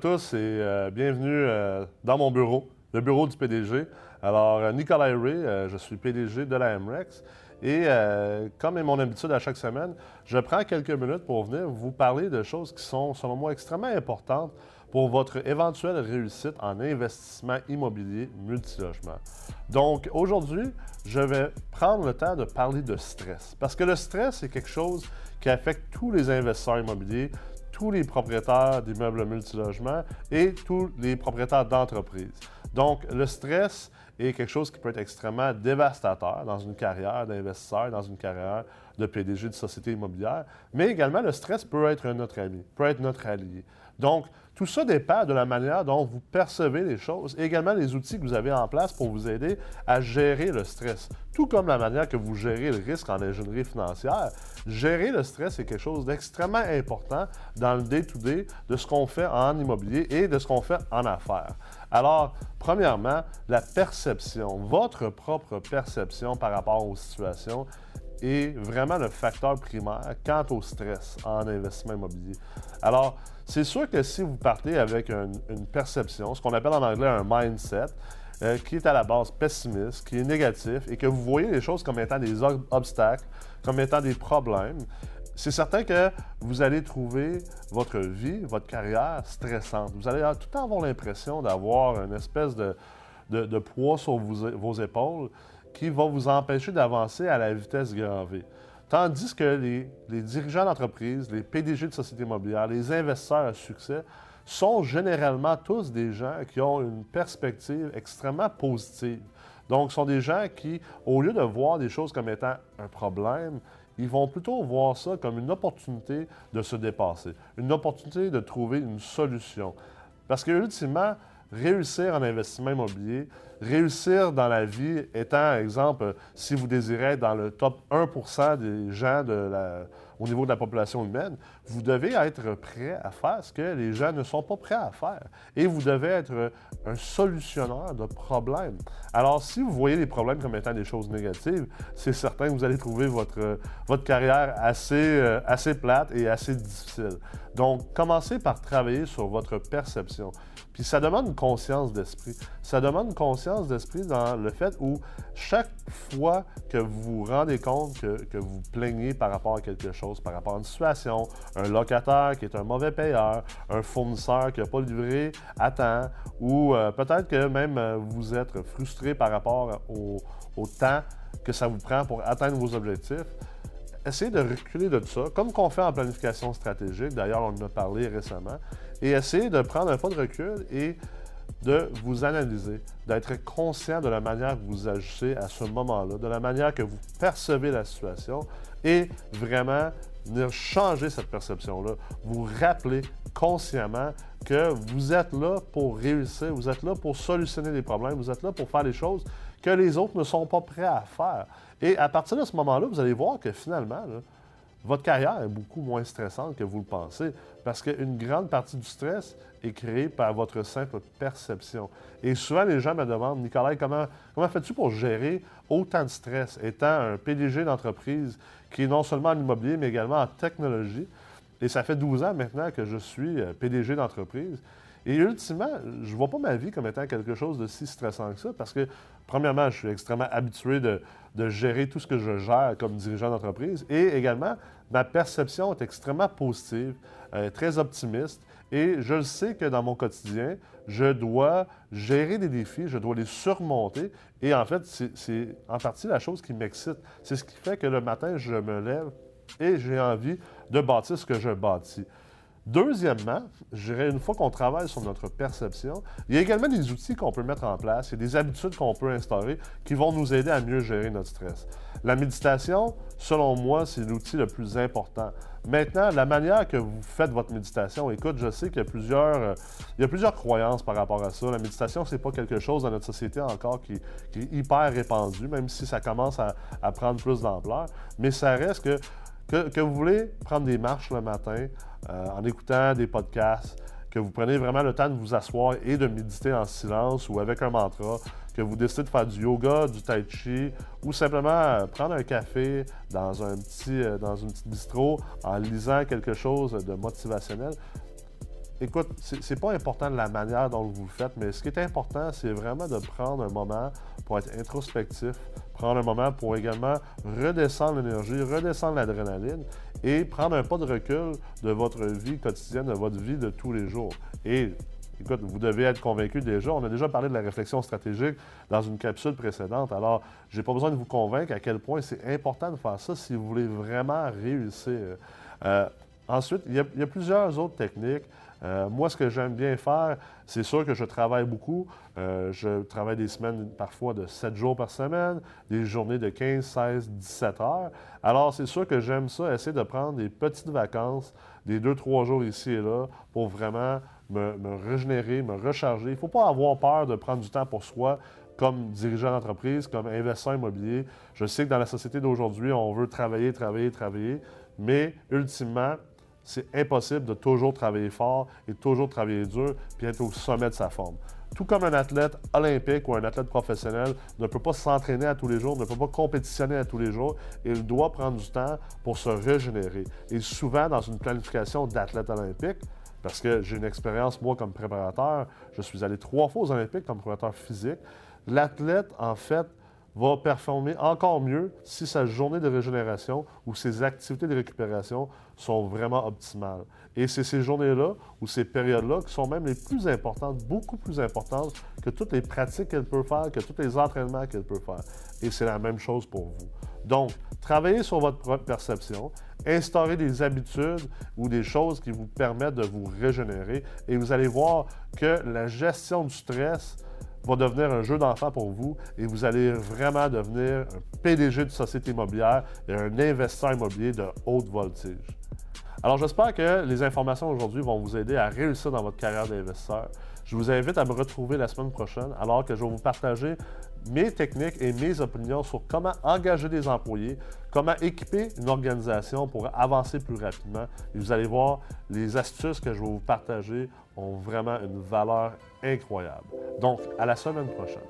tous et euh, bienvenue euh, dans mon bureau, le bureau du PDG. Alors, euh, Nicolas Ray, je suis PDG de la MREX et comme est mon habitude à chaque semaine, je prends quelques minutes pour venir vous parler de choses qui sont, selon moi, extrêmement importantes pour votre éventuelle réussite en investissement immobilier multilogement. Donc, aujourd'hui, je vais prendre le temps de parler de stress parce que le stress est quelque chose qui affecte tous les investisseurs immobiliers, tous les propriétaires d'immeubles multilogements et tous les propriétaires d'entreprises. Donc, le stress est quelque chose qui peut être extrêmement dévastateur dans une carrière d'investisseur, dans une carrière de PDG de société immobilière, mais également le stress peut être notre ami, peut être notre allié. Donc, tout ça dépend de la manière dont vous percevez les choses et également les outils que vous avez en place pour vous aider à gérer le stress. Tout comme la manière que vous gérez le risque en ingénierie financière, gérer le stress est quelque chose d'extrêmement important dans le day-to-day de ce qu'on fait en immobilier et de ce qu'on fait en affaires. Alors, premièrement, la perception, votre propre perception par rapport aux situations est vraiment le facteur primaire quant au stress en investissement immobilier. Alors, c'est sûr que si vous partez avec une, perception, ce qu'on appelle en anglais un mindset, euh, qui est à la base pessimiste, qui est négatif, et que vous voyez les choses comme étant des obstacles, comme étant des problèmes, c'est certain que vous allez trouver votre vie, votre carrière stressante. Vous allez tout le temps avoir l'impression d'avoir une espèce de, poids sur vos épaules qui va vous empêcher d'avancer à la vitesse grand V. Tandis que les, dirigeants d'entreprise, les PDG de sociétés immobilières, les investisseurs à succès sont généralement tous des gens qui ont une perspective extrêmement positive. Donc, ce sont des gens qui, au lieu de voir des choses comme étant un problème, ils vont plutôt voir ça comme une opportunité de se dépasser, une opportunité de trouver une solution. Parce que, ultimement, réussir en investissement immobilier, réussir dans la vie étant, exemple, si vous désirez être dans le top 1% des gens au niveau de la population humaine, vous devez être prêt à faire ce que les gens ne sont pas prêts à faire. Et vous devez être un solutionneur de problèmes. Alors, si vous voyez les problèmes comme étant des choses négatives, c'est certain que vous allez trouver votre, votre carrière assez, euh, assez plate et assez difficile. Donc, commencez par travailler sur votre perception. Puis ça demande conscience d'esprit. Ça demande conscience d'esprit dans le fait où chaque fois que vous vous rendez compte que, que, vous plaignez par rapport à quelque chose, par rapport à une situation, un locataire qui est un mauvais payeur, un fournisseur qui n'a pas livré à temps, ou euh, peut-être que même euh, vous êtes frustré par rapport au, temps que ça vous prend pour atteindre vos objectifs, essayez de reculer de tout ça, comme qu'on fait en planification stratégique, d'ailleurs on en a parlé récemment, et essayez de prendre un pas de recul et de vous analyser, d'être conscient de la manière que vous agissez à ce moment-là, de la manière que vous percevez la situation et vraiment venir changer cette perception-là. Vous rappeler consciemment que vous êtes là pour réussir, vous êtes là pour solutionner les problèmes, vous êtes là pour faire les choses que les autres ne sont pas prêts à faire. Et à partir de ce moment-là, vous allez voir que finalement, votre carrière est beaucoup moins stressante que vous le pensez, parce qu'une grande partie du stress est créée par votre simple perception. Et souvent, les gens me demandent, Nicolas, comment, comment fais-tu pour gérer autant de stress, étant un PDG d'entreprise qui est non seulement en immobilier, mais également en technologie? Et ça fait 12 ans maintenant que je suis euh, PDG d'entreprise. Et ultimement, je ne vois pas ma vie comme étant quelque chose de si stressant que ça parce que, premièrement, je suis extrêmement habitué de, gérer tout ce que je gère comme dirigeant d'entreprise et également, ma perception est extrêmement positive, euh, très optimiste et je sais que dans mon quotidien, je dois gérer des défis, je dois les surmonter et en fait, c'est en partie la chose qui m'excite. C'est ce qui fait que le matin, je me lève et j'ai envie de bâtir ce que je bâtis. Deuxièmement, je dirais, une fois qu'on travaille sur notre perception, il y a également des outils qu'on peut mettre en place et des habitudes qu'on peut instaurer qui vont nous aider à mieux gérer notre stress. La méditation, selon moi, c'est l'outil le plus important. Maintenant, la manière que vous faites votre méditation, écoute, je sais qu'il y a plusieurs, euh, il y a plusieurs croyances par rapport à ça. La méditation, c'est pas quelque chose dans notre société encore qui, est hyper répandu, même si ça commence à, à prendre plus d'ampleur. Mais ça reste que que, vous voulez prendre des marches le matin euh, en écoutant des podcasts, que vous prenez vraiment le temps de vous asseoir et de méditer en silence ou avec un mantra, que vous décidez de faire du yoga, du tai chi ou simplement euh, prendre un café dans un petit euh, dans une petite bistrot en lisant quelque chose de motivationnel. Écoute, c'est pas important de la manière dont vous le faites, mais ce qui est important, c'est vraiment de prendre un moment pour être introspectif, prendre un moment pour également redescendre l'énergie, redescendre l'adrénaline et prendre un pas de recul de votre vie quotidienne, de votre vie de tous les jours. Et Écoute, vous devez être convaincu déjà. On a déjà parlé de la réflexion stratégique dans une capsule précédente. Alors, je n'ai pas besoin de vous convaincre à quel point c'est important de faire ça si vous voulez vraiment réussir. Euh, ensuite, il y, a, plusieurs autres techniques. Euh, moi, ce que j'aime bien faire, c'est sûr que je travaille beaucoup. Euh, je travaille des semaines parfois de 7 jours par semaine, des journées de 15, 16, 17 heures. Alors, c'est sûr que j'aime ça, essayer de prendre des petites vacances, des 2-3 jours ici et là, pour vraiment me, régénérer, me recharger. Il ne faut pas avoir peur de prendre du temps pour soi comme dirigeant d'entreprise, comme investisseur immobilier. Je sais que dans la société d'aujourd'hui, on veut travailler, travailler, travailler, mais ultimement, c'est impossible de toujours travailler fort et toujours travailler dur puis être au sommet de sa forme. Tout comme un athlète olympique ou un athlète professionnel ne peut pas s'entraîner à tous les jours, ne peut pas compétitionner à tous les jours, il doit prendre du temps pour se régénérer. Et souvent, dans une planification d'athlète olympique, parce que j'ai une expérience, moi, comme préparateur, je suis allé trois fois aux Olympiques comme préparateur physique. L'athlète, en fait, va performer encore mieux si sa journée de régénération ou ses activités de récupération sont vraiment optimales. Et c'est ces journées-là ou ces périodes-là qui sont même les plus importantes, beaucoup plus importantes que toutes les pratiques qu'elle peut faire, que tous les entraînements qu'elle peut faire. Et c'est la même chose pour vous. Donc, travaillez sur votre propre perception, instaurez des habitudes ou des choses qui vous permettent de vous régénérer et vous allez voir que la gestion du stress va devenir un jeu d'enfant pour vous et vous allez vraiment devenir un PDG de société immobilière et un investisseur immobilier de haute voltige. Alors j'espère que les informations aujourd'hui vont vous aider à réussir dans votre carrière d'investisseur. Je vous invite à me retrouver la semaine prochaine alors que je vais vous partager mes techniques et mes opinions sur comment engager des employés, comment équiper une organisation pour avancer plus rapidement. Et vous allez voir, les astuces que je vais vous partager ont vraiment une valeur incroyable. Donc, à la semaine prochaine.